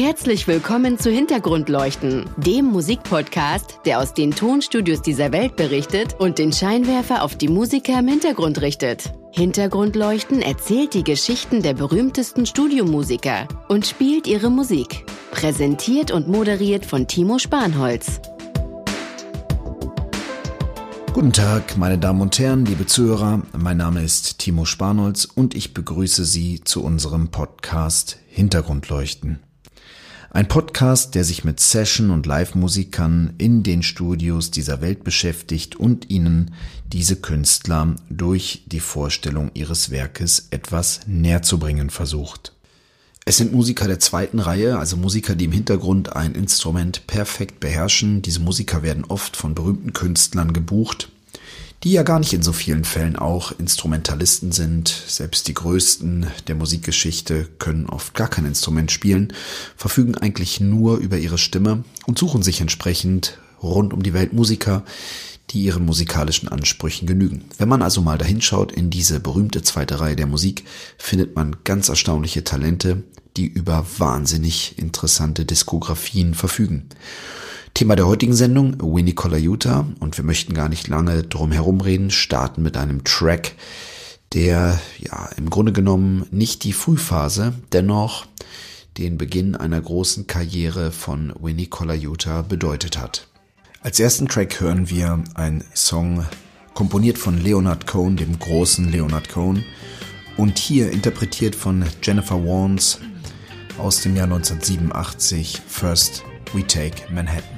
Herzlich willkommen zu Hintergrundleuchten, dem Musikpodcast, der aus den Tonstudios dieser Welt berichtet und den Scheinwerfer auf die Musiker im Hintergrund richtet. Hintergrundleuchten erzählt die Geschichten der berühmtesten Studiomusiker und spielt ihre Musik. Präsentiert und moderiert von Timo Spanholz. Guten Tag, meine Damen und Herren, liebe Zuhörer. Mein Name ist Timo Spanholz und ich begrüße Sie zu unserem Podcast Hintergrundleuchten. Ein Podcast, der sich mit Session- und Live-Musikern in den Studios dieser Welt beschäftigt und ihnen diese Künstler durch die Vorstellung ihres Werkes etwas näher zu bringen versucht. Es sind Musiker der zweiten Reihe, also Musiker, die im Hintergrund ein Instrument perfekt beherrschen. Diese Musiker werden oft von berühmten Künstlern gebucht die ja gar nicht in so vielen Fällen auch Instrumentalisten sind. Selbst die größten der Musikgeschichte können oft gar kein Instrument spielen, verfügen eigentlich nur über ihre Stimme und suchen sich entsprechend rund um die Welt Musiker, die ihren musikalischen Ansprüchen genügen. Wenn man also mal dahinschaut in diese berühmte zweite Reihe der Musik, findet man ganz erstaunliche Talente, die über wahnsinnig interessante Diskografien verfügen. Thema der heutigen Sendung, Winnie Colaiuta. Und wir möchten gar nicht lange drum herum reden, starten mit einem Track, der ja im Grunde genommen nicht die Frühphase, dennoch den Beginn einer großen Karriere von Winnie Colaiuta bedeutet hat. Als ersten Track hören wir einen Song komponiert von Leonard Cohen, dem großen Leonard Cohen, und hier interpretiert von Jennifer Warnes aus dem Jahr 1987 First We Take Manhattan.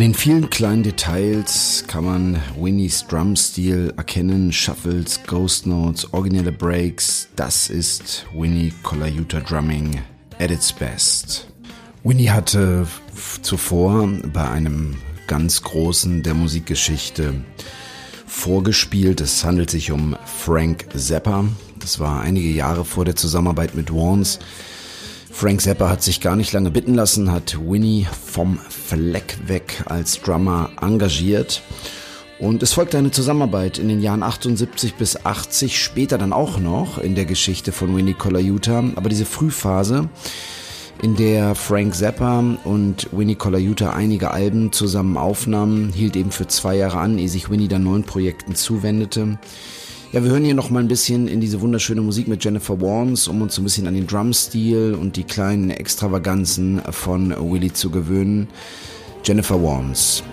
An den vielen kleinen Details kann man Winnies Drumstil erkennen, Shuffles, Ghost Notes, originelle Breaks. Das ist Winnie Colaiuta Drumming at its best. Winnie hatte zuvor bei einem ganz großen der Musikgeschichte vorgespielt. Es handelt sich um Frank Zappa. Das war einige Jahre vor der Zusammenarbeit mit Warnes. Frank Zappa hat sich gar nicht lange bitten lassen, hat Winnie vom Fleck weg als Drummer engagiert. Und es folgte eine Zusammenarbeit in den Jahren 78 bis 80, später dann auch noch in der Geschichte von Winnie Colaiuta. Aber diese Frühphase, in der Frank Zappa und Winnie Colaiuta einige Alben zusammen aufnahmen, hielt eben für zwei Jahre an, ehe sich Winnie dann neuen Projekten zuwendete. Ja, wir hören hier noch mal ein bisschen in diese wunderschöne Musik mit Jennifer Warnes, um uns ein bisschen an den Drumstil und die kleinen Extravaganzen von Willie zu gewöhnen. Jennifer Warnes.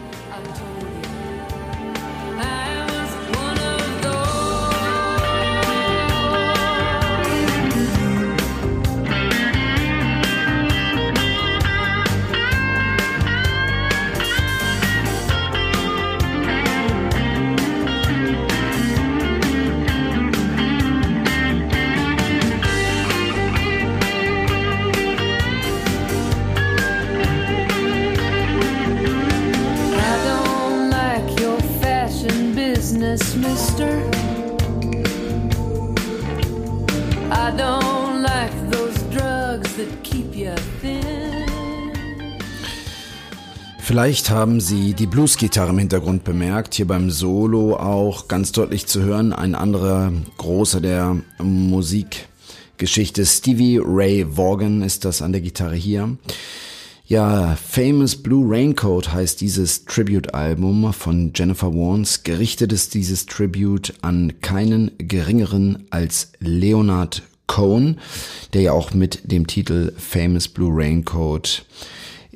Vielleicht haben Sie die Bluesgitarre im Hintergrund bemerkt, hier beim Solo auch ganz deutlich zu hören. Ein anderer großer der Musikgeschichte, Stevie Ray Vaughan ist das an der Gitarre hier. Ja, Famous Blue Raincoat heißt dieses Tribute-Album von Jennifer Warnes. Gerichtet ist dieses Tribute an keinen geringeren als Leonard Cohen, der ja auch mit dem Titel Famous Blue Raincoat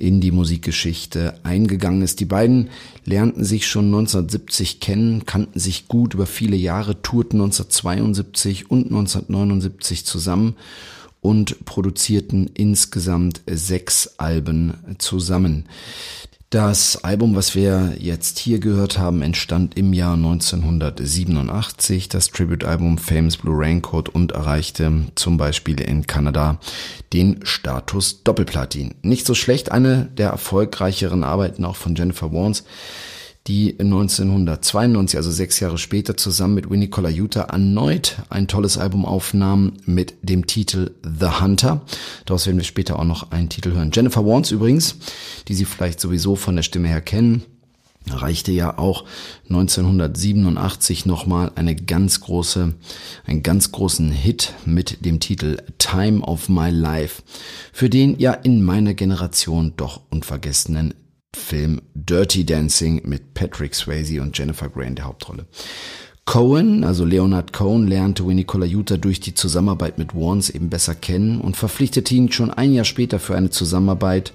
in die Musikgeschichte eingegangen ist. Die beiden lernten sich schon 1970 kennen, kannten sich gut über viele Jahre, tourten 1972 und 1979 zusammen und produzierten insgesamt sechs Alben zusammen. Das Album, was wir jetzt hier gehört haben, entstand im Jahr 1987, das Tribute-Album Famous Blue Raincoat und erreichte zum Beispiel in Kanada den Status Doppelplatin. Nicht so schlecht, eine der erfolgreicheren Arbeiten auch von Jennifer Warnes die 1992, also sechs Jahre später, zusammen mit Winnie Colaiuta erneut ein tolles Album aufnahm mit dem Titel The Hunter. Daraus werden wir später auch noch einen Titel hören. Jennifer Warnes übrigens, die Sie vielleicht sowieso von der Stimme her kennen, reichte ja auch 1987 nochmal eine ganz große, einen ganz großen Hit mit dem Titel Time of My Life, für den ja in meiner Generation doch unvergessenen Film Dirty Dancing mit Patrick Swayze und Jennifer Grey in der Hauptrolle. Cohen, also Leonard Cohen, lernte Winnie Colaiuta durch die Zusammenarbeit mit Warnes eben besser kennen und verpflichtete ihn schon ein Jahr später für eine Zusammenarbeit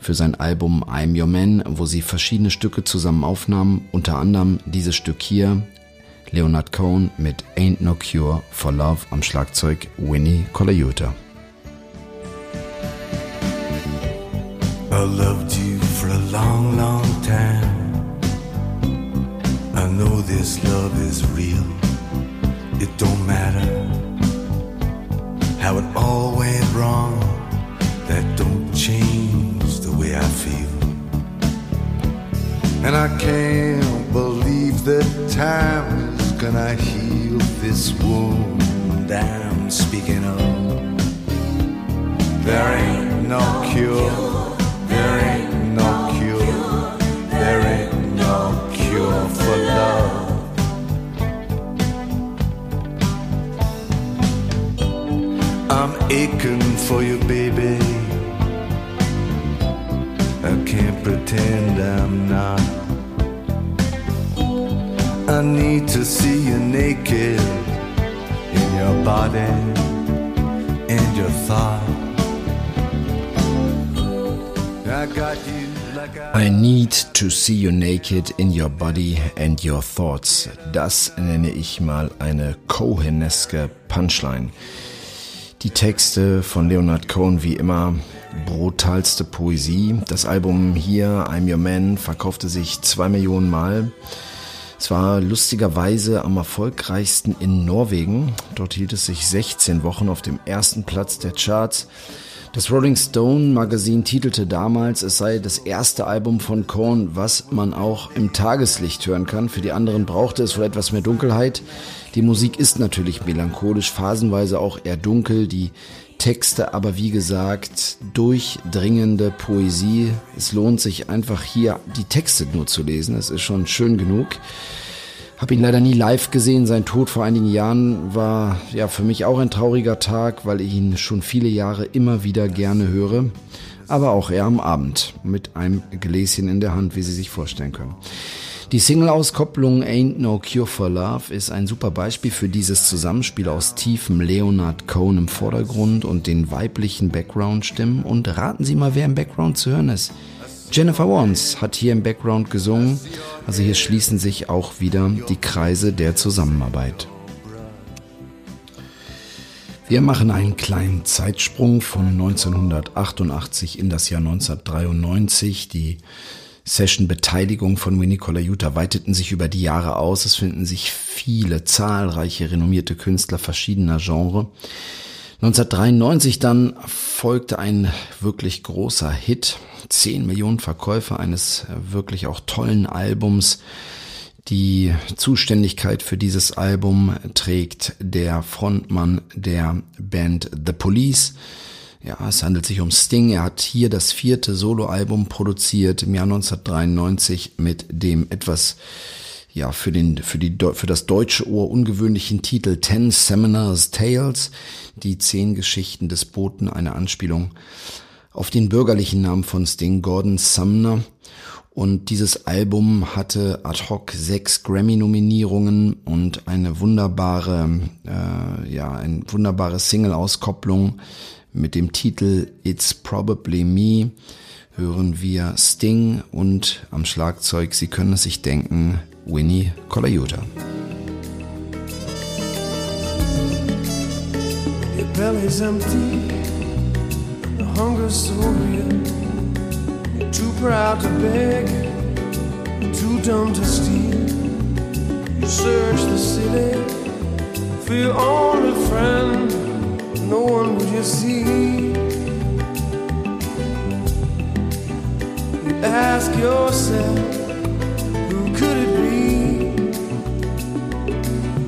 für sein Album I'm Your Man, wo sie verschiedene Stücke zusammen aufnahmen, unter anderem dieses Stück hier, Leonard Cohen mit Ain't No Cure for Love am Schlagzeug Winnie Colaiuta. I loved you for a long, long time. I know this love is real. It don't matter how it all went wrong. That don't change the way I feel. And I can't believe that time is gonna heal this wound I'm speaking of. There ain't no cure. There ain't aching for you, baby. I can't pretend I'm not. I need to see you naked in your body and your thought. I got you I need to see you naked in your body and your thoughts. Das nenne ich mal eine Coheneske Punchline. Die Texte von Leonard Cohen wie immer brutalste Poesie. Das Album hier, I'm Your Man, verkaufte sich zwei Millionen Mal. Es war lustigerweise am erfolgreichsten in Norwegen. Dort hielt es sich 16 Wochen auf dem ersten Platz der Charts. Das Rolling Stone Magazin titelte damals, es sei das erste Album von Korn, was man auch im Tageslicht hören kann. Für die anderen brauchte es wohl etwas mehr Dunkelheit. Die Musik ist natürlich melancholisch, phasenweise auch eher dunkel. Die Texte aber wie gesagt durchdringende Poesie. Es lohnt sich einfach hier die Texte nur zu lesen. Es ist schon schön genug. Hab ihn leider nie live gesehen. Sein Tod vor einigen Jahren war ja für mich auch ein trauriger Tag, weil ich ihn schon viele Jahre immer wieder gerne höre. Aber auch er am Abend mit einem Gläschen in der Hand, wie Sie sich vorstellen können. Die Single-Auskopplung Ain't No Cure for Love ist ein super Beispiel für dieses Zusammenspiel aus tiefem Leonard Cohen im Vordergrund und den weiblichen Background-Stimmen. Und raten Sie mal, wer im Background zu hören ist. Jennifer Warnes hat hier im Background gesungen, also hier schließen sich auch wieder die Kreise der Zusammenarbeit. Wir machen einen kleinen Zeitsprung von 1988 in das Jahr 1993. Die Session-Beteiligung von Winnie Colaiuta weiteten sich über die Jahre aus. Es finden sich viele zahlreiche renommierte Künstler verschiedener Genres. 1993 dann folgte ein wirklich großer Hit. 10 Millionen Verkäufe eines wirklich auch tollen Albums. Die Zuständigkeit für dieses Album trägt der Frontmann der Band The Police. Ja, es handelt sich um Sting. Er hat hier das vierte Soloalbum produziert im Jahr 1993 mit dem etwas ja, für den, für die, für das deutsche Ohr ungewöhnlichen Titel Ten Seminars Tales, die zehn Geschichten des Boten, eine Anspielung auf den bürgerlichen Namen von Sting, Gordon Sumner. Und dieses Album hatte ad hoc sechs Grammy-Nominierungen und eine wunderbare, äh, ja, eine wunderbare Single-Auskopplung mit dem Titel It's Probably Me hören wir Sting und am Schlagzeug, Sie können es sich denken, Winnie Colaiuta. Your belly's empty, the hunger's so real. You're too proud to beg, too dumb to steal. You search the city for your only friend, no one would you see. You ask yourself, who could it be?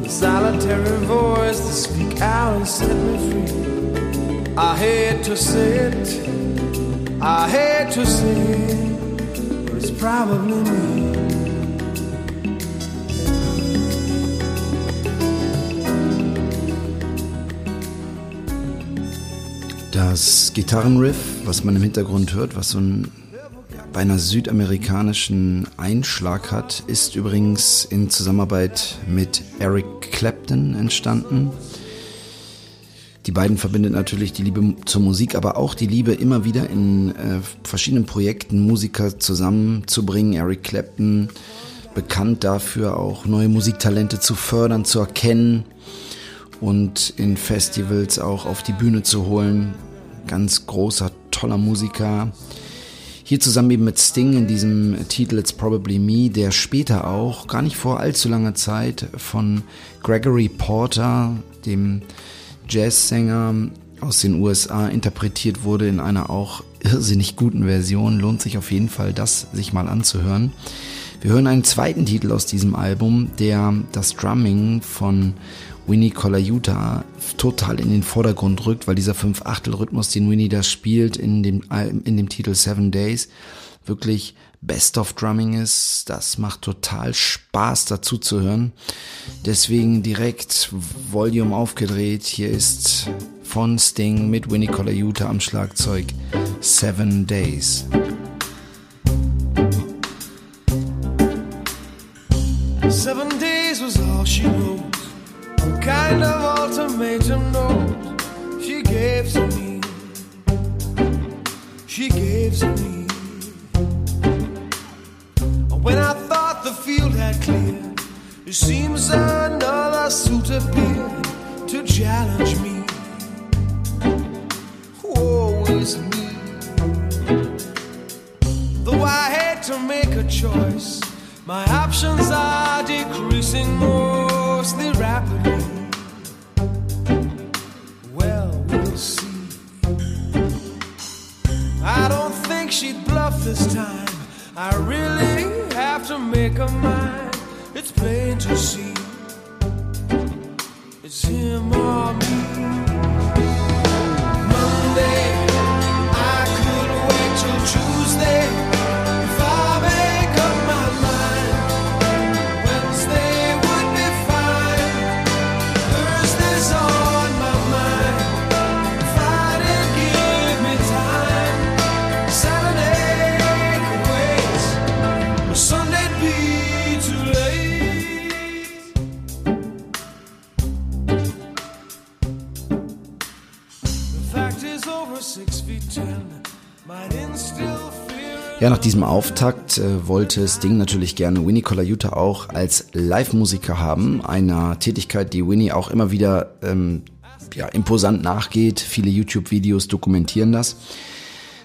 The solitary voice to speak out and set me free. I hate to say it. I hate to say it, but it's probably me. Das Gitarrenriff, was man im Hintergrund hört, was so einen beinahe südamerikanischen Einschlag hat, ist übrigens in Zusammenarbeit mit Eric Clapton entstanden. Die beiden verbindet natürlich die Liebe zur Musik, aber auch die Liebe immer wieder in äh, verschiedenen Projekten Musiker zusammenzubringen. Eric Clapton bekannt dafür auch neue Musiktalente zu fördern, zu erkennen und in Festivals auch auf die Bühne zu holen. Ganz großer, toller Musiker. Hier zusammen eben mit Sting in diesem Titel It's Probably Me, der später auch, gar nicht vor allzu langer Zeit, von Gregory Porter, dem Jazzsänger aus den USA, interpretiert wurde in einer auch irrsinnig guten Version. Lohnt sich auf jeden Fall, das sich mal anzuhören. Wir hören einen zweiten Titel aus diesem Album, der das Drumming von Winnie Colaiuta total in den Vordergrund rückt, weil dieser Fünf-Achtel-Rhythmus, den Winnie da spielt in dem, in dem Titel Seven Days, wirklich Best of Drumming ist. Das macht total Spaß dazu zu hören. Deswegen direkt Volume aufgedreht. Hier ist von Sting mit Winnie Colaiuta am Schlagzeug Seven Days. Seven days was all she wrote. A kind of ultimatum note she gave to me. She gave to me. When I thought the field had cleared, it seems another suit appeared to challenge me. Woe is me. Though I had to make a choice, my options are decreasing rapidly. Well, we'll see. I don't think she'd bluff this time. I really have to make a mind. It's plain to see. It's him or me. Ja, nach diesem Auftakt äh, wollte Sting natürlich gerne Winnie Colaiuta auch als Live-Musiker haben. Einer Tätigkeit, die Winnie auch immer wieder ähm, ja, imposant nachgeht. Viele YouTube-Videos dokumentieren das.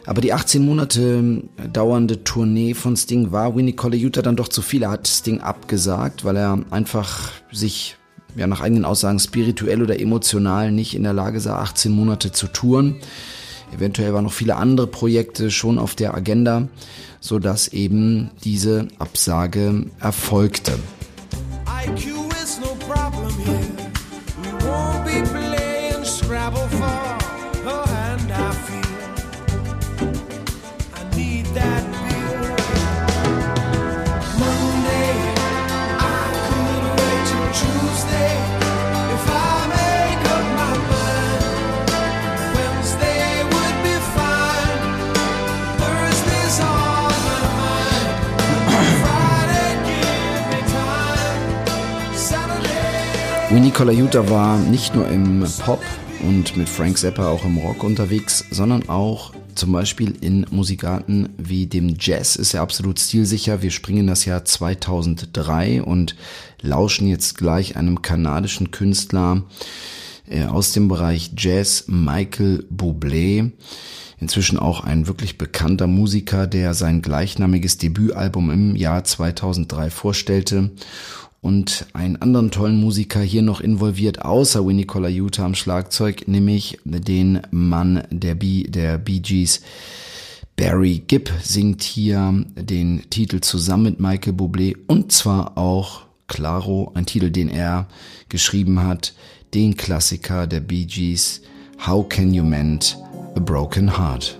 Aber die 18 Monate dauernde Tournee von Sting war Winnie Colaiuta dann doch zu viel. Er hat Sting abgesagt, weil er einfach sich ja nach eigenen Aussagen spirituell oder emotional nicht in der Lage sah, 18 Monate zu touren. Eventuell waren noch viele andere Projekte schon auf der Agenda, so dass eben diese Absage erfolgte. IQ is no problem here. Winnie Colaiuta war nicht nur im Pop und mit Frank Zappa auch im Rock unterwegs, sondern auch zum Beispiel in Musikarten wie dem Jazz ist er absolut stilsicher. Wir springen das Jahr 2003 und lauschen jetzt gleich einem kanadischen Künstler äh, aus dem Bereich Jazz, Michael Bublé. inzwischen auch ein wirklich bekannter Musiker, der sein gleichnamiges Debütalbum im Jahr 2003 vorstellte und einen anderen tollen Musiker hier noch involviert, außer Winnie Colaiuta am Schlagzeug, nämlich den Mann der Bee, der Bee Gees. Barry Gibb singt hier den Titel zusammen mit Michael Bublé und zwar auch Claro, ein Titel, den er geschrieben hat, den Klassiker der Bee Gees, How Can You Mend a Broken Heart?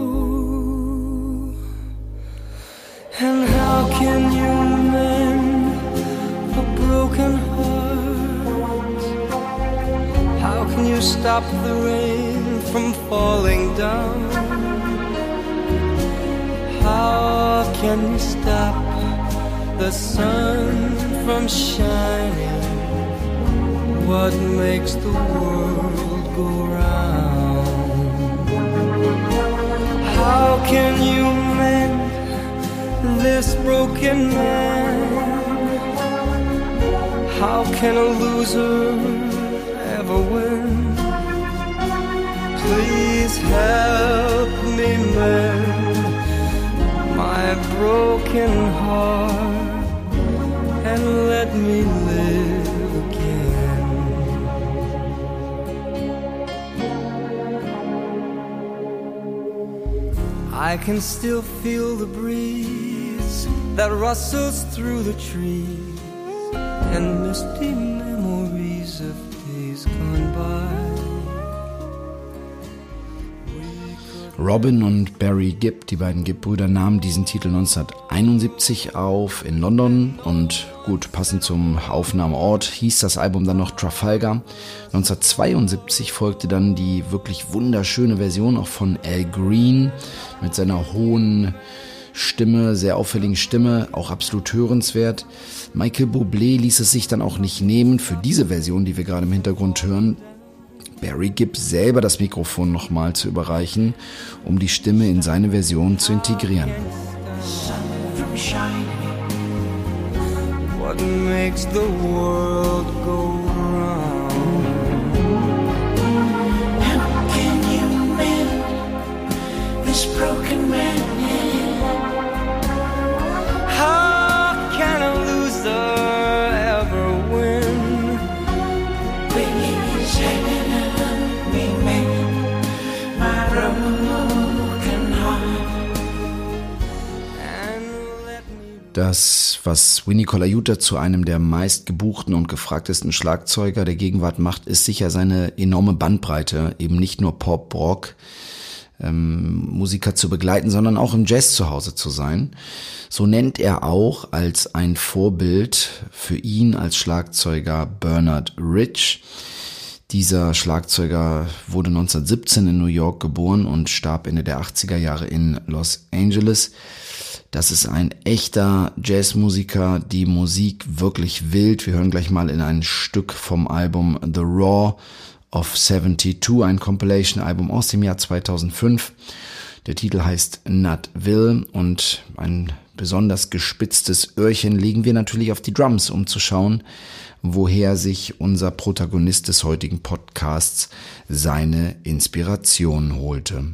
And how can you mend a broken heart? How can you stop the rain from falling down? How can you stop the sun from shining? What makes the world go round? How can you mend this broken man? How can a loser ever win? Please help me mend my broken heart and let me live again. I can still feel the breeze that rustles through the trees and misty memories of days gone by. Robin und Barry Gibb, die beiden Gibb-Brüder, nahmen diesen Titel 1971 auf in London und gut, passend zum Aufnahmeort hieß das Album dann noch Trafalgar. 1972 folgte dann die wirklich wunderschöne Version auch von Al Green mit seiner hohen Stimme, sehr auffälligen Stimme, auch absolut hörenswert. Michael Bublé ließ es sich dann auch nicht nehmen, für diese Version, die wir gerade im Hintergrund hören, Barry Gibb selber das Mikrofon nochmal zu überreichen, um die Stimme in seine Version zu integrieren. What makes the world go Das, was Winnie Colaiuta zu einem der meistgebuchten und gefragtesten Schlagzeuger der Gegenwart macht, ist sicher seine enorme Bandbreite, eben nicht nur Pop, Rock, ähm, Musiker zu begleiten, sondern auch im Jazz zu Hause zu sein. So nennt er auch als ein Vorbild für ihn als Schlagzeuger Bernard Rich. Dieser Schlagzeuger wurde 1917 in New York geboren und starb Ende der 80er Jahre in Los Angeles. Das ist ein echter Jazzmusiker, die Musik wirklich wild. Wir hören gleich mal in ein Stück vom Album The Raw of 72, ein Compilation-Album aus dem Jahr 2005. Der Titel heißt Nutville und ein besonders gespitztes Öhrchen legen wir natürlich auf die Drums, um zu schauen, woher sich unser Protagonist des heutigen Podcasts seine Inspiration holte.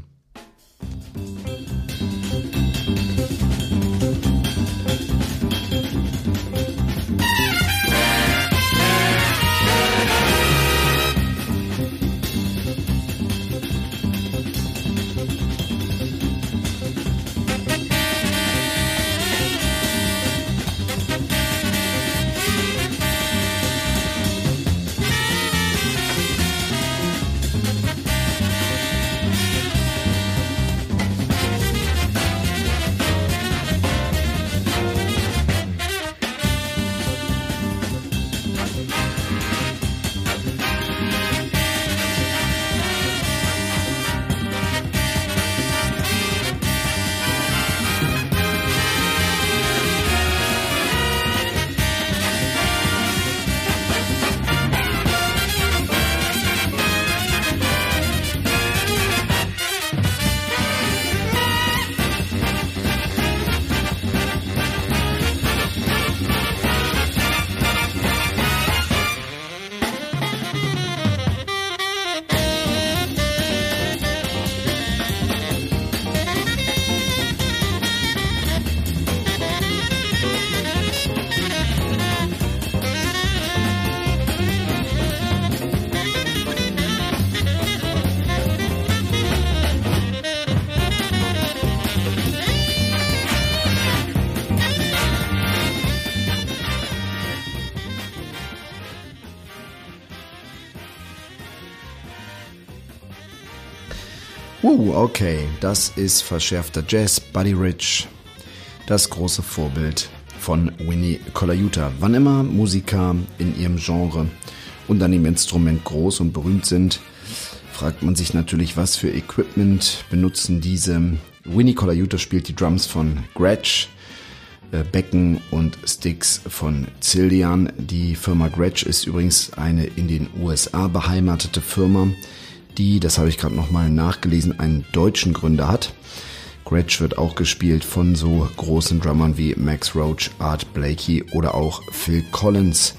Okay, das ist verschärfter Jazz, Buddy Rich, das große Vorbild von Winnie Colaiuta. Wann immer Musiker in ihrem Genre und an dem Instrument groß und berühmt sind, fragt man sich natürlich, was für Equipment benutzen diese. Winnie Colaiuta spielt die Drums von Gretsch, äh, Becken und Sticks von Zillian. Die Firma Gretsch ist übrigens eine in den USA beheimatete Firma, die, das habe ich gerade nochmal nachgelesen, einen deutschen Gründer hat. Gretsch wird auch gespielt von so großen Drummern wie Max Roach, Art Blakey oder auch Phil Collins.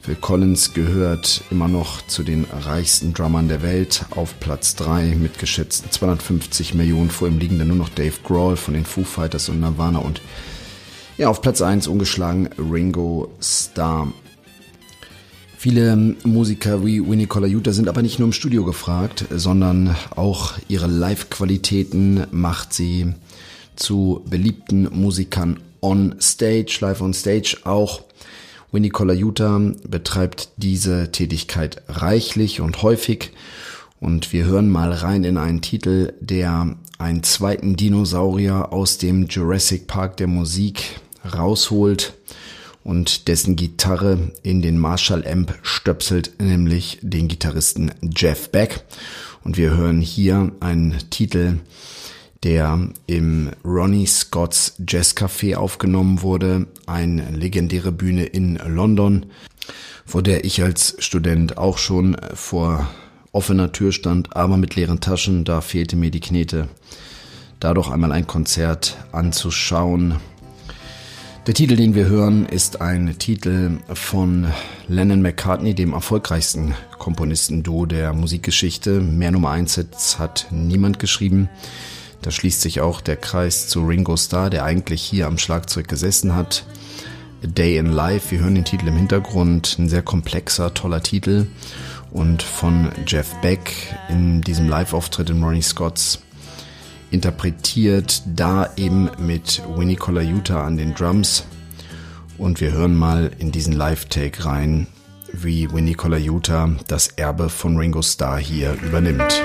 Phil Collins gehört immer noch zu den reichsten Drummern der Welt auf Platz 3 mit geschätzten 250 Millionen. Vor ihm liegen dann nur noch Dave Grohl von den Foo Fighters und Nirvana und ja, auf Platz 1 ungeschlagen Ringo Starr. Viele Musiker wie Winnie Colaiuta sind aber nicht nur im Studio gefragt, sondern auch ihre Live-Qualitäten macht sie zu beliebten Musikern on stage, live on stage. Auch Winnie Colaiuta betreibt diese Tätigkeit reichlich und häufig. Und wir hören mal rein in einen Titel, der einen zweiten Dinosaurier aus dem Jurassic Park der Musik rausholt und dessen Gitarre in den Marshall Amp stöpselt, nämlich den Gitarristen Jeff Beck. Und wir hören hier einen Titel, der im Ronnie Scott's Jazz Café aufgenommen wurde, eine legendäre Bühne in London, vor der ich als Student auch schon vor offener Tür stand, aber mit leeren Taschen, da fehlte mir die Knete. Da doch einmal ein Konzert anzuschauen, der Titel, den wir hören, ist ein Titel von Lennon McCartney, dem erfolgreichsten Komponistenduo der Musikgeschichte. Mehr Nummer 1 Hits hat niemand geschrieben. Da schließt sich auch der Kreis zu Ringo Starr, der eigentlich hier am Schlagzeug gesessen hat. A Day in Life, wir hören den Titel im Hintergrund, ein sehr komplexer, toller Titel. Und von Jeff Beck in diesem Live-Auftritt in Ronnie Scott's interpretiert, da eben mit Winnie Colaiuta an den Drums. Und wir hören mal in diesen Live-Take rein, wie Winnie Colaiuta das Erbe von Ringo Starr hier übernimmt.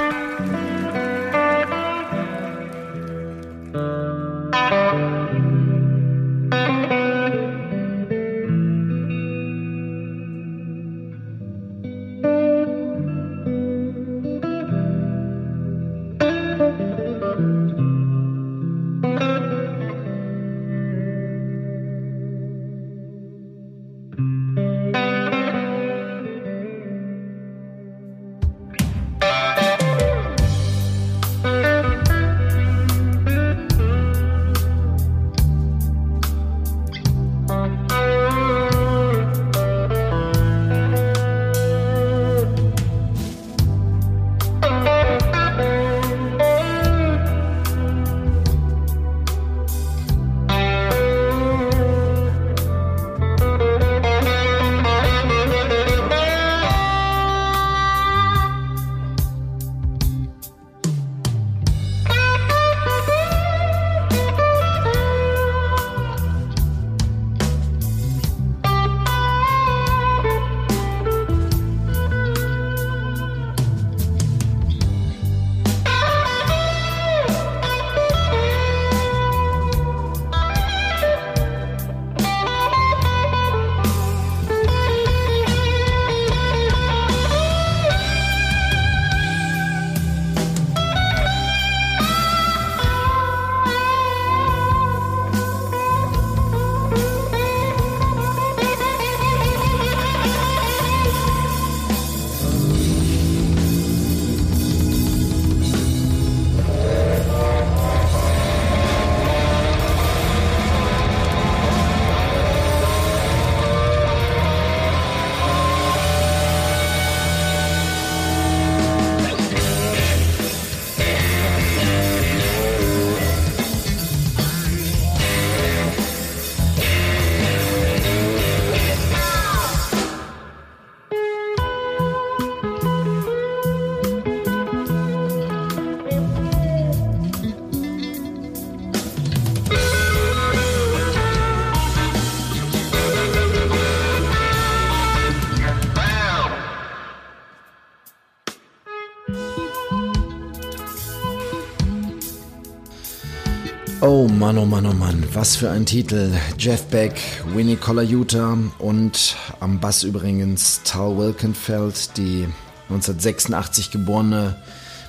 Oh Mann, oh Mann, oh Mann, was für ein Titel. Jeff Beck, Winnie Colaiuta und am Bass übrigens Tal Wilkenfeld, die 1986 geborene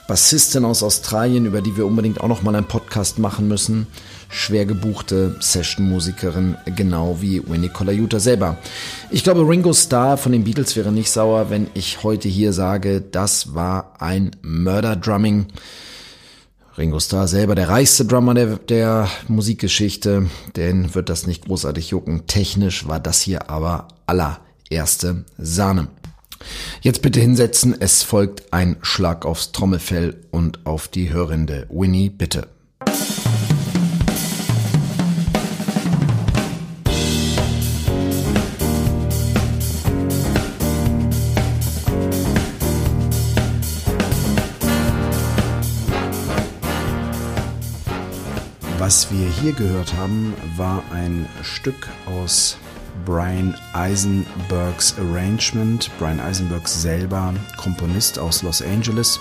Bassistin aus Australien, über die wir unbedingt auch noch mal einen Podcast machen müssen. Schwer gebuchte Session-Musikerin, genau wie Winnie Colaiuta selber. Ich glaube, Ringo Starr von den Beatles wäre nicht sauer, wenn ich heute hier sage, das war ein Murder-Drumming. Ringo Starr selber der reichste Drummer der, der Musikgeschichte, den wird das nicht großartig jucken. Technisch war das hier aber allererste Sahne. Jetzt bitte hinsetzen, es folgt ein Schlag aufs Trommelfell und auf die hörende Winnie, bitte. Was wir hier gehört haben, war ein Stück aus Brian Eisenbergs Arrangement. Brian Eisenberg selber Komponist aus Los Angeles,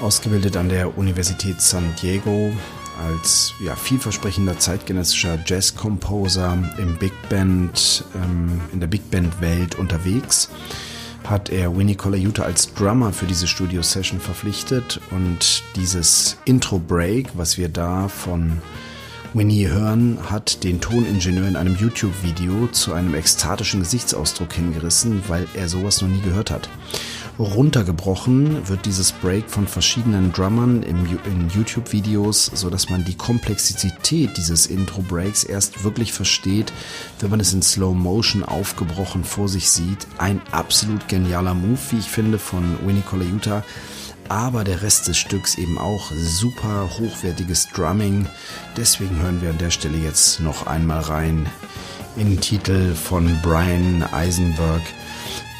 ausgebildet an der Universität San Diego als ja, vielversprechender zeitgenössischer Jazz-Composer im Big Band, ähm, in der Big Band Welt unterwegs hat er Winnie Colaiuta als Drummer für diese Studio-Session verpflichtet und dieses Intro-Break, was wir da von Winnie hören, hat den Toningenieur in einem YouTube-Video zu einem ekstatischen Gesichtsausdruck hingerissen, weil er sowas noch nie gehört hat. Runtergebrochen wird dieses Break von verschiedenen Drummern im, in YouTube-Videos, so dass man die Komplexität dieses Intro-Breaks erst wirklich versteht, wenn man es in Slow Motion aufgebrochen vor sich sieht. Ein absolut genialer Move, wie ich finde, von Winnie Colaiuta aber der Rest des Stücks eben auch super hochwertiges Drumming. Deswegen hören wir an der Stelle jetzt noch einmal rein in den Titel von Brian Eisenberg,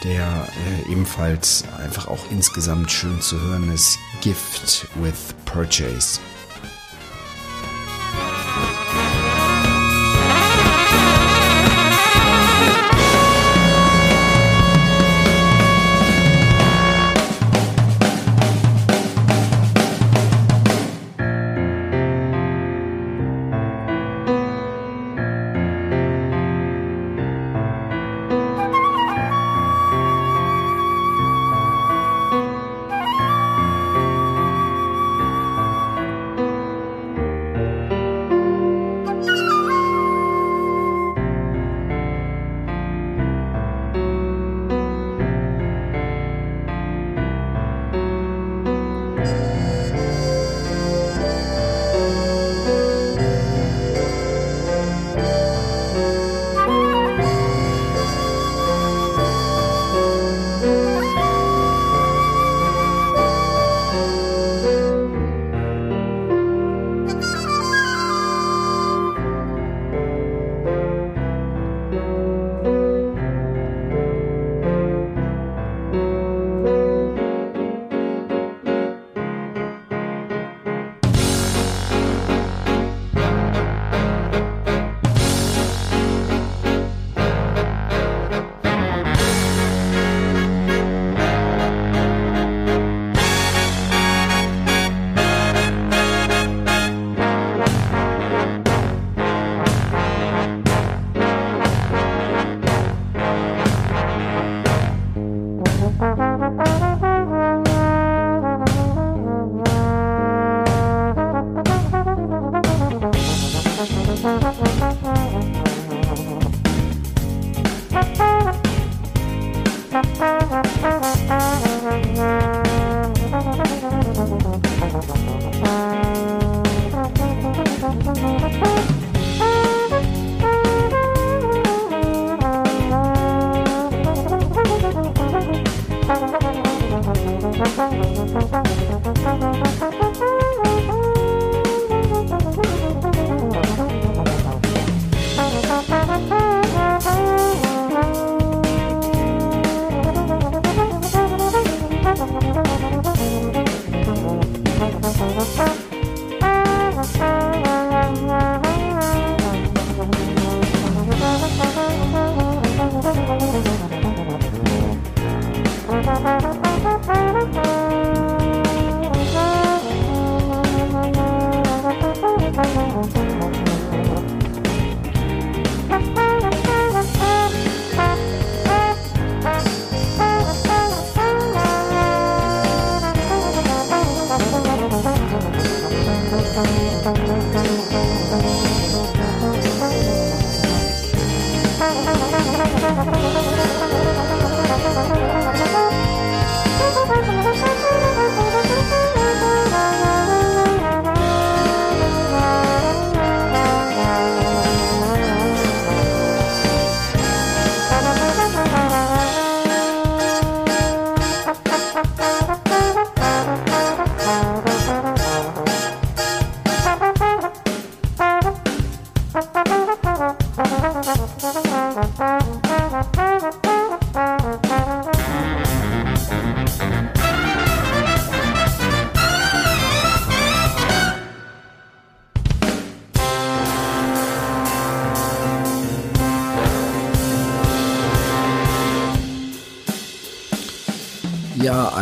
der äh, ebenfalls einfach auch insgesamt schön zu hören ist. Gift with Purchase.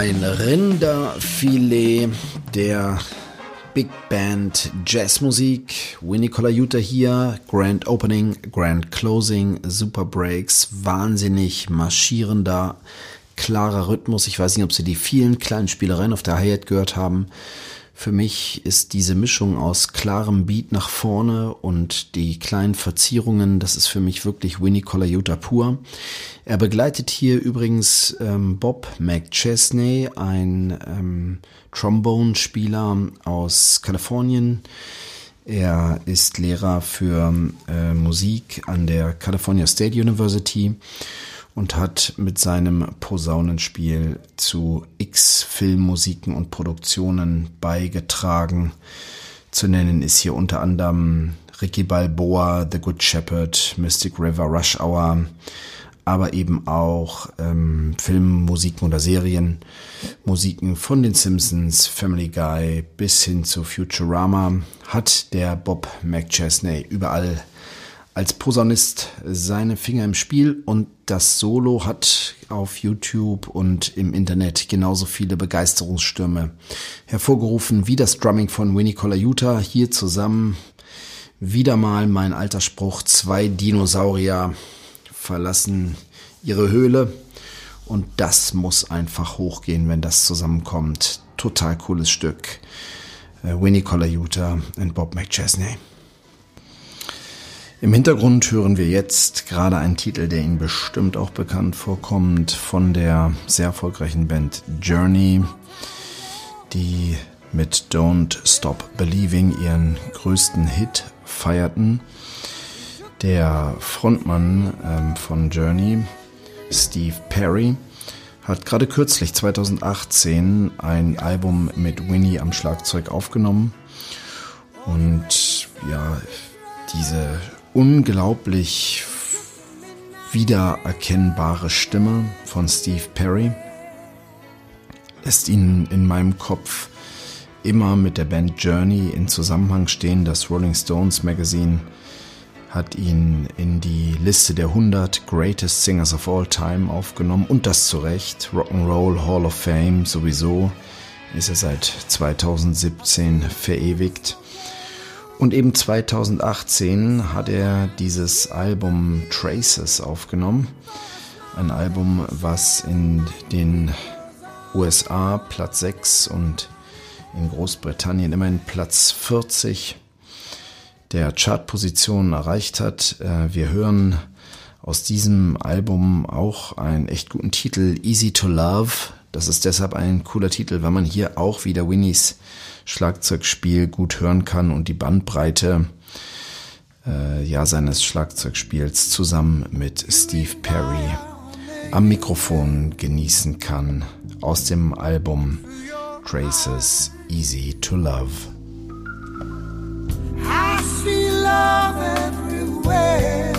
Ein Rinderfilet der Big Band Jazzmusik. Winnie Colaiuta hier. Grand Opening, Grand Closing, Super Breaks, wahnsinnig marschierender, klarer Rhythmus. Ich weiß nicht, ob Sie die vielen kleinen Spielereien auf der Hi-Hat gehört haben. Für mich ist diese Mischung aus klarem Beat nach vorne und die kleinen Verzierungen, das ist für mich wirklich Winnie Colaiuta pur. Er begleitet hier übrigens ähm, Bob McChesney, ein ähm, Trombone-Spieler aus Kalifornien. Er ist Lehrer für äh, Musik an der California State University und hat mit seinem Posaunenspiel zu x Filmmusiken und Produktionen beigetragen. Zu nennen ist hier unter anderem Ricky Balboa, The Good Shepherd, Mystic River, Rush Hour, aber eben auch ähm, Filmmusiken oder Serienmusiken von den Simpsons, Family Guy bis hin zu Futurama hat der Bob McChesney überall als Posaunist seine Finger im Spiel und das Solo hat auf YouTube und im Internet genauso viele Begeisterungsstürme hervorgerufen wie das Drumming von Winnie Colaiuta. Hier zusammen wieder mal mein alter Spruch, zwei Dinosaurier verlassen ihre Höhle und das muss einfach hochgehen, wenn das zusammenkommt. Total cooles Stück. Äh, Winnie Colaiuta und Bob McChesney. Im Hintergrund hören wir jetzt gerade einen Titel, der Ihnen bestimmt auch bekannt vorkommt, von der sehr erfolgreichen Band Journey, die mit Don't Stop Believing ihren größten Hit feierten. Der Frontmann ähm, von Journey, Steve Perry, hat gerade kürzlich 2018 ein Album mit Winnie am Schlagzeug aufgenommen. Und ja, diese unglaublich wiedererkennbare Stimme von Steve Perry lässt ihn in meinem Kopf immer mit der Band Journey in Zusammenhang stehen. Das Rolling Stones Magazine hat ihn in die Liste der 100 Greatest Singers of All Time aufgenommen und das zu Recht. Rock'n'Roll Hall of Fame sowieso ist er seit 2017 verewigt. Und eben 2018 hat er dieses Album Traces aufgenommen. Ein Album, was in den USA Platz 6 und in Großbritannien immerhin Platz 40 der Chartposition erreicht hat. Äh, wir hören aus diesem Album auch einen echt guten Titel, Easy to Love. Das ist deshalb ein cooler Titel, weil man hier auch wieder Winnies Schlagzeugspiel gut hören kann und die Bandbreite äh, ja seines Schlagzeugspiels zusammen mit Steve Perry am Mikrofon genießen kann aus dem Album Traces Easy to Love. See love everywhere.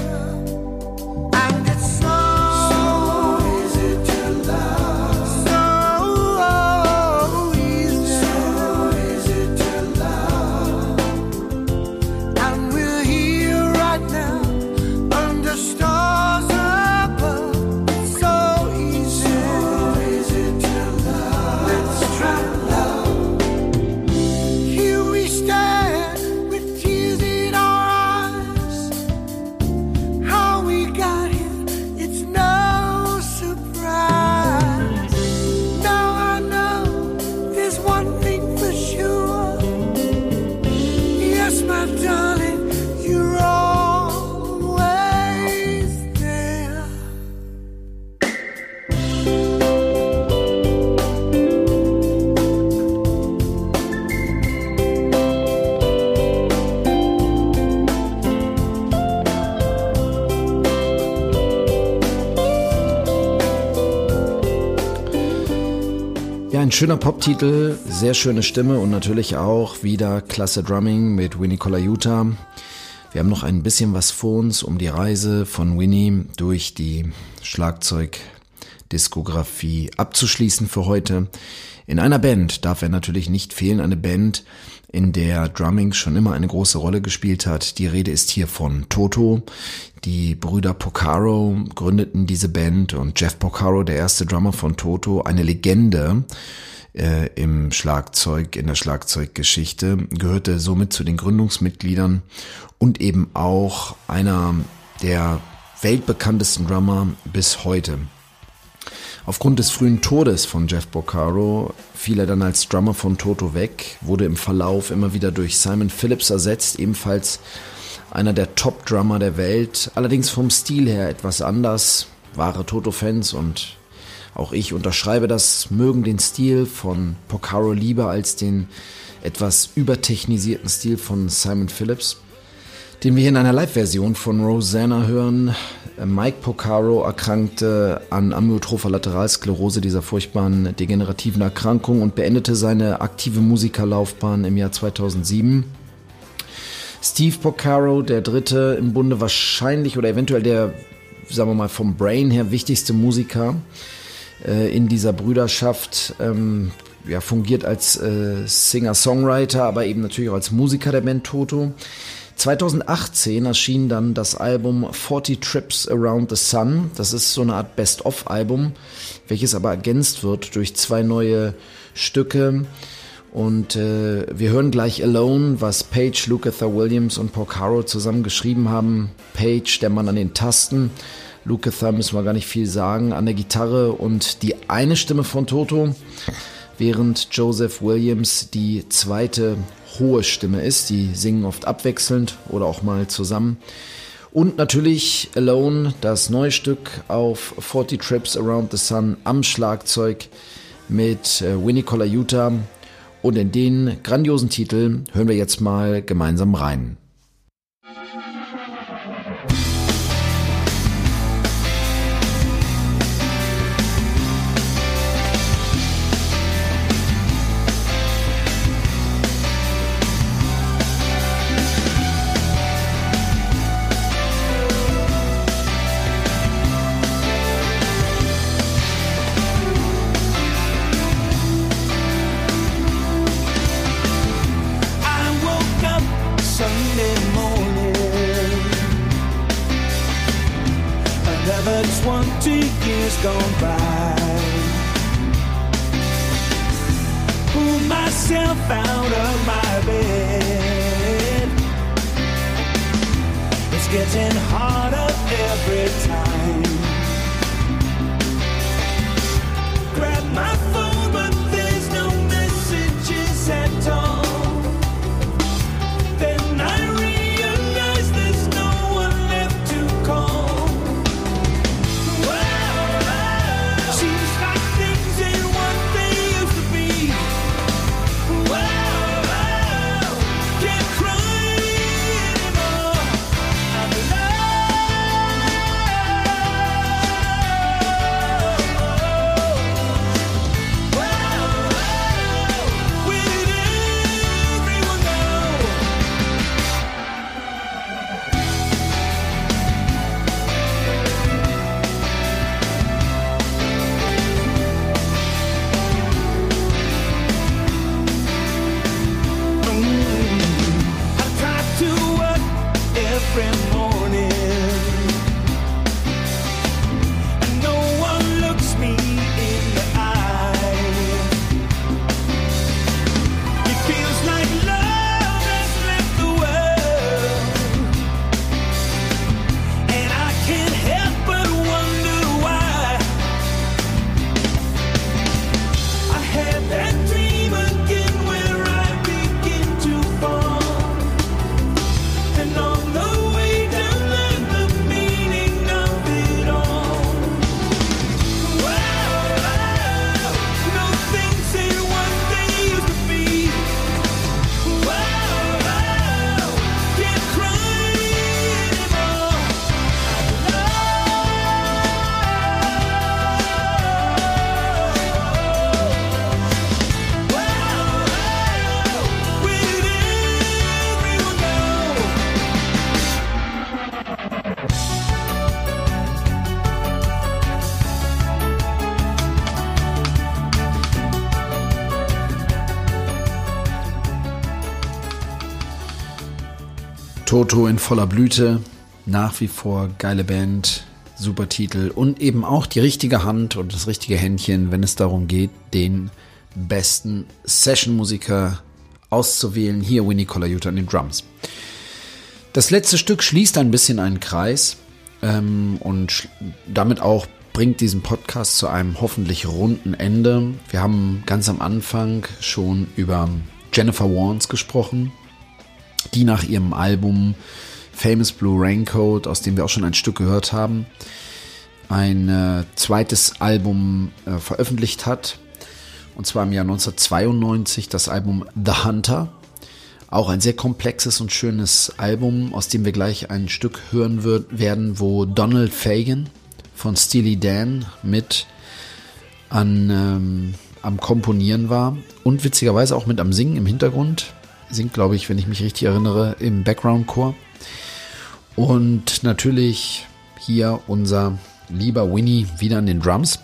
Schöner Pop-Titel, sehr schöne Stimme und natürlich auch wieder klasse Drumming mit Winnie Colaiuta. Wir haben noch ein bisschen was vor uns, um die Reise von Winnie durch die Schlagzeugdiskografie abzuschließen für heute. In einer Band darf er natürlich nicht fehlen, eine Band, in der Drumming schon immer eine große Rolle gespielt hat. Die Rede ist hier von Toto. Die Brüder Porcaro gründeten diese Band und Jeff Porcaro, der erste Drummer von Toto, eine Legende äh, im Schlagzeug, in der Schlagzeuggeschichte, gehörte somit zu den Gründungsmitgliedern und eben auch einer der weltbekanntesten Drummer bis heute. Aufgrund des frühen Todes von Jeff Porcaro fiel er dann als Drummer von Toto weg, wurde im Verlauf immer wieder durch Simon Phillips ersetzt, ebenfalls einer der Top-Drummer der Welt, allerdings vom Stil her etwas anders, wahre Toto-Fans und auch ich unterschreibe das, mögen den Stil von Porcaro lieber als den etwas übertechnisierten Stil von Simon Phillips den wir in einer Live-Version von Rosanna hören. Mike Porcaro erkrankte an Amyotropher Lateralsklerose, dieser furchtbaren degenerativen Erkrankung, und beendete seine aktive Musikerlaufbahn im Jahr 2007. Steve Porcaro, der dritte im Bunde, wahrscheinlich oder eventuell der, sagen wir mal, vom Brain her wichtigste Musiker äh, in dieser Brüderschaft, ähm, ja, fungiert als äh, Singer-Songwriter, aber eben natürlich auch als Musiker der Band Toto. 2018 erschien dann das Album 40 Trips Around the Sun. Das ist so eine Art Best-of-Album, welches aber ergänzt wird durch zwei neue Stücke. Und äh, wir hören gleich Alone, was Page, Lukather Williams und Porcaro zusammen geschrieben haben. Page, der Mann an den Tasten. Lukather müssen wir gar nicht viel sagen, an der Gitarre und die eine Stimme von Toto, während Joseph Williams die zweite hohe Stimme ist. Die singen oft abwechselnd oder auch mal zusammen. Und natürlich Alone, das neue Stück auf 40 Trips Around the Sun am Schlagzeug mit äh, Winnie Colaiuta. Und in den grandiosen Titel hören wir jetzt mal gemeinsam rein. Toto in voller Blüte, nach wie vor geile Band, super Titel und eben auch die richtige Hand und das richtige Händchen, wenn es darum geht, den besten Session-Musiker auszuwählen. Hier Winnie Colaiuta an den Drums. Das letzte Stück schließt ein bisschen einen Kreis ähm, und damit auch bringt diesen Podcast zu einem hoffentlich runden Ende. Wir haben ganz am Anfang schon über Jennifer Warnes gesprochen, die nach ihrem Album Famous Blue Raincoat, aus dem wir auch schon ein Stück gehört haben, ein äh, zweites Album äh, veröffentlicht hat. Und zwar im Jahr 1992 das Album The Hunter. Auch ein sehr komplexes und schönes Album, aus dem wir gleich ein Stück hören wird, werden, wo Donald Fagan von Steely Dan mit an, ähm, am Komponieren war und witzigerweise auch mit am Singen im Hintergrund. Singt, glaube ich, wenn ich mich richtig erinnere, im Background-Chor. Und natürlich hier unser lieber Winnie wieder an den Drums.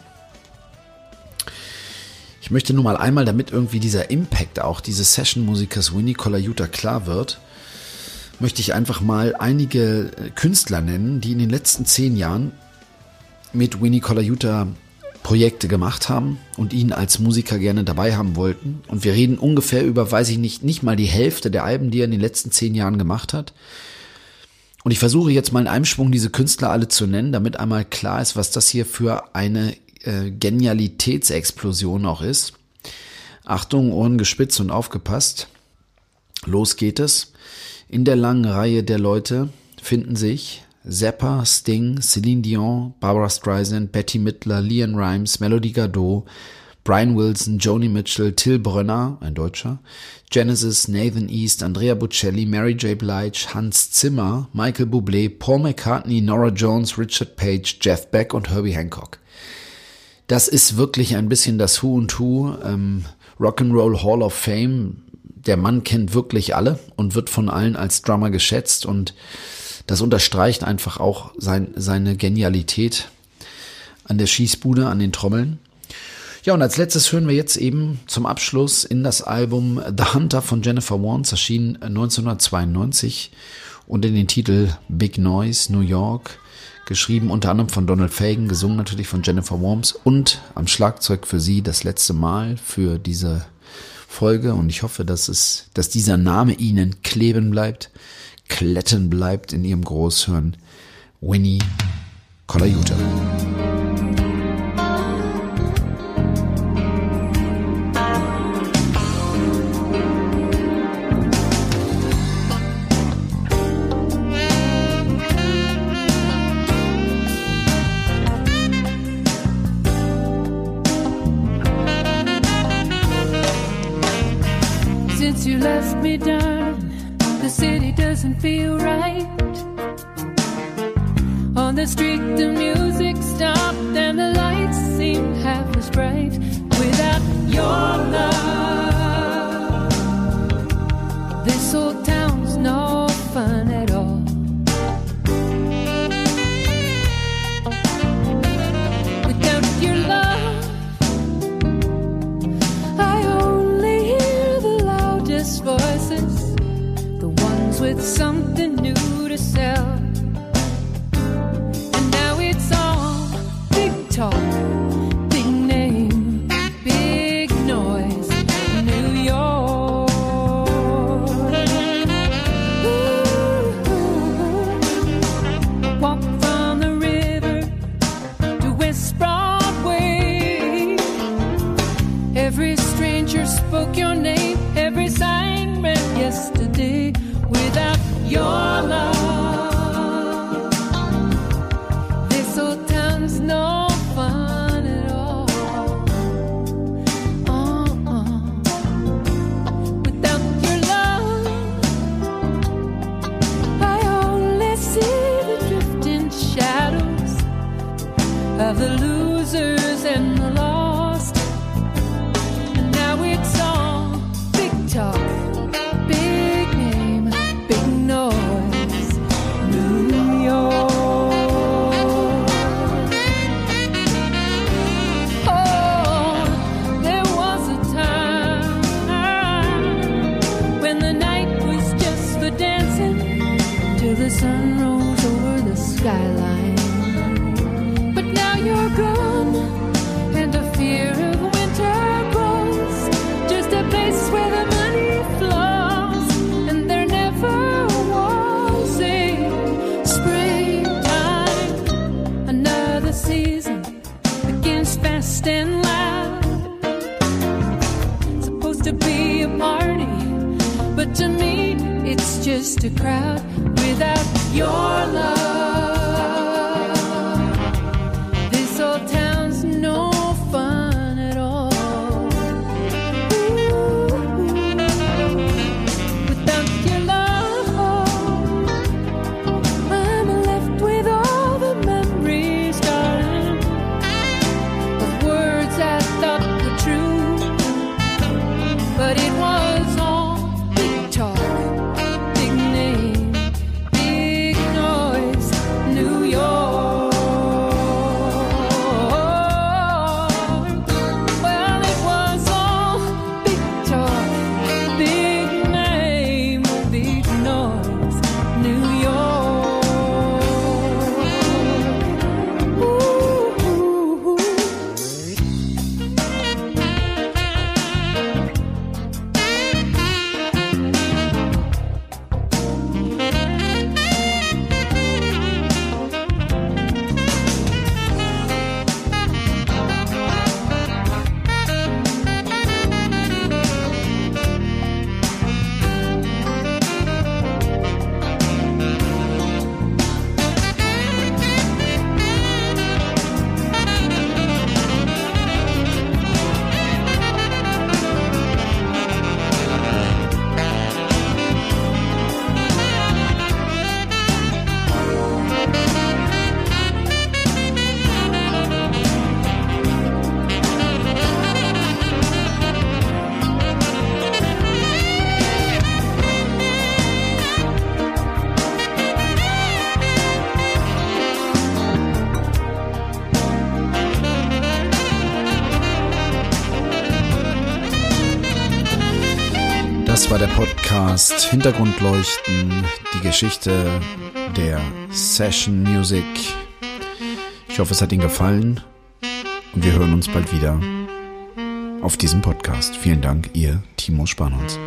Ich möchte nur mal einmal, damit irgendwie dieser Impact auch dieses Session-Musikers Winnie Colaiuta klar wird, möchte ich einfach mal einige Künstler nennen, die in den letzten zehn Jahren mit Winnie Colaiuta Projekte gemacht haben und ihn als Musiker gerne dabei haben wollten. Und wir reden ungefähr über, weiß ich nicht, nicht mal die Hälfte der Alben, die er in den letzten zehn Jahren gemacht hat. Und ich versuche jetzt mal in einem Schwung diese Künstler alle zu nennen, damit einmal klar ist, was das hier für eine äh, Genialitätsexplosion auch ist. Achtung, Ohren gespitzt und aufgepasst. Los geht es. In der langen Reihe der Leute finden sich Zappa, Sting, Celine Dion, Barbara Streisand, Betty Midler, Leon Rimes, Melody Gardot, Brian Wilson, Joni Mitchell, Till Brönner, ein Deutscher, Genesis, Nathan East, Andrea Bocelli, Mary J. Blige, Hans Zimmer, Michael Bublé, Paul McCartney, Nora Jones, Richard Page, Jeff Beck und Herbie Hancock. Das ist wirklich ein bisschen das Who und Who, ähm, Rock'n'Roll Hall of Fame. Der Mann kennt wirklich alle und wird von allen als Drummer geschätzt und das unterstreicht einfach auch sein, seine Genialität an der Schießbude, an den Trommeln. Ja, und als letztes hören wir jetzt eben zum Abschluss in das Album The Hunter von Jennifer Warnes, erschien 1992 und in den Titel Big Noise New York, geschrieben unter anderem von Donald Fagan, gesungen natürlich von Jennifer Warnes und am Schlagzeug für sie das letzte Mal für diese Folge und ich hoffe, dass es, dass dieser Name Ihnen kleben bleibt, kletten bleibt in Ihrem Großhirn. Winnie Colaiuta. Since you left me, darling, the city doesn't feel right. On the street, the music stopped and the lights seem half as bright without your love. This old town's no fun Podcast Hintergrundleuchten, die Geschichte der Session Music. Ich hoffe, es hat Ihnen gefallen und wir hören uns bald wieder auf diesem Podcast. Vielen Dank, Ihr Timo Spanholz.